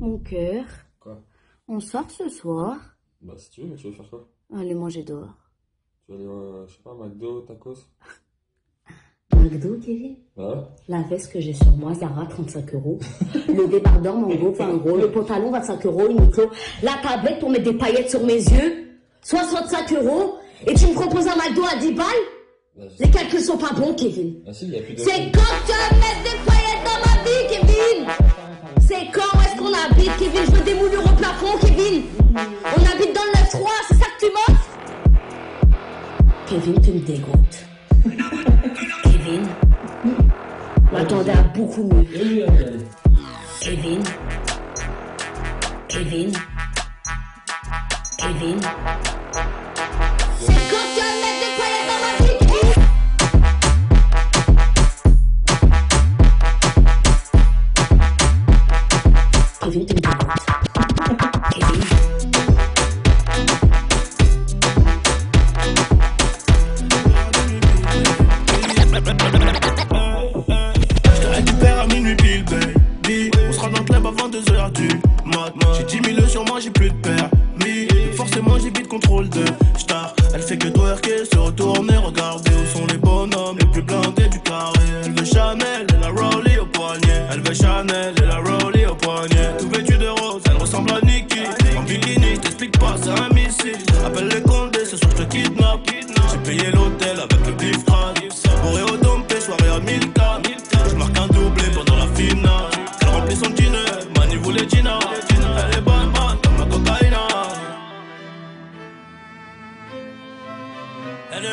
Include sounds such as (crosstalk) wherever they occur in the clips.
Mon cœur, Quoi? On sort ce soir Bah si tu veux, mais tu veux faire quoi? Allez manger dehors. Tu veux aller, euh, je sais pas, McDo, tacos? McDo, Kevin? Bah ouais. La veste que j'ai sur moi, Zara, 35 euros. (laughs) Le débardeur Mango, 20 euros. Le pantalon, 25 euros. Uniqlo. La tablette pour mettre des paillettes sur mes yeux, 65 euros. Et tu me proposes un McDo à 10 balles? Bah, je- Les calculs sont pas bons, Kevin. Ah si, il y a plus de... C'est quand tu vas mettre des paillettes dans ma vie, Kevin? Kevin, tu me dégoûtes. Kevin, m'attendais à beaucoup mieux. Kevin, Kevin, Kevin. Kevin, tu me dégoûtes. J'ai 10 000 sur moi, j'ai plus de permis. Forcément, j'ai vite contrôle de star. Elle fait que twerker, se retourner, regarder où sont les bonhommes les plus blindés du carré. Elle veut Chanel et la Rollie au poignet. Elle veut Chanel et la Rollie au poignet. Tout vêtu de rose, elle ressemble à Nikki. En bikini, t'explique pas, c'est un missile. Appelle les condés, ce soir je te kidnappe. J'ai payé l'hôtel avec le bif crade.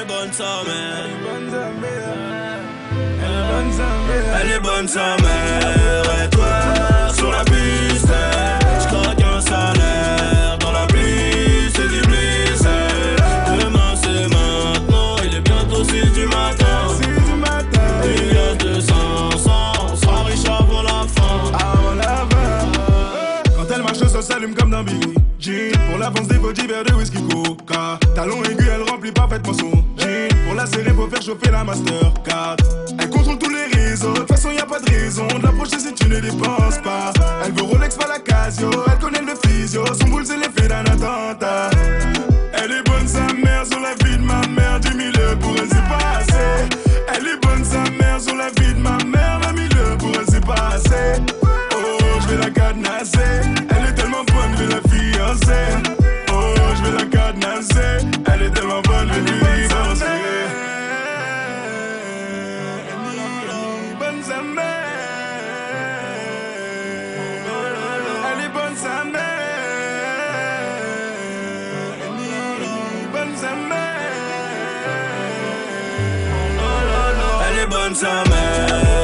Bonne sa mère. Elle est bonne sa mère. Et toi, sur la piste, je claque un salaire. Dans la pluie, c'est du bliss. Demain, c'est maintenant. Il est bientôt 6 du matin. Il y a 200, 100, on sera riche avant la fin. Quand elle marche, ça s'allume comme. Pour l'avance des body verre de whisky coca. Talon aigu, elle remplit parfaitement son jean. Pour la serrer, faut faire chauffer la Mastercard. Elle contrôle tous les réseaux, de toute façon y a pas de raison de l'approcher si tu ne dépenses pas. Elle veut Rolex, pas la Casio, elle connaît le physio. Son boule, c'est l'effet d'un attentat. Elle est bonne sa mère sur la vie de ma mère, 10 000 pour elle c'est pas assez. Elle est bonne sa mère sur la vie de ma mère, 20 000 pour elle c'est pas assez. Oh, je vais la cadenasser. Mère. Elle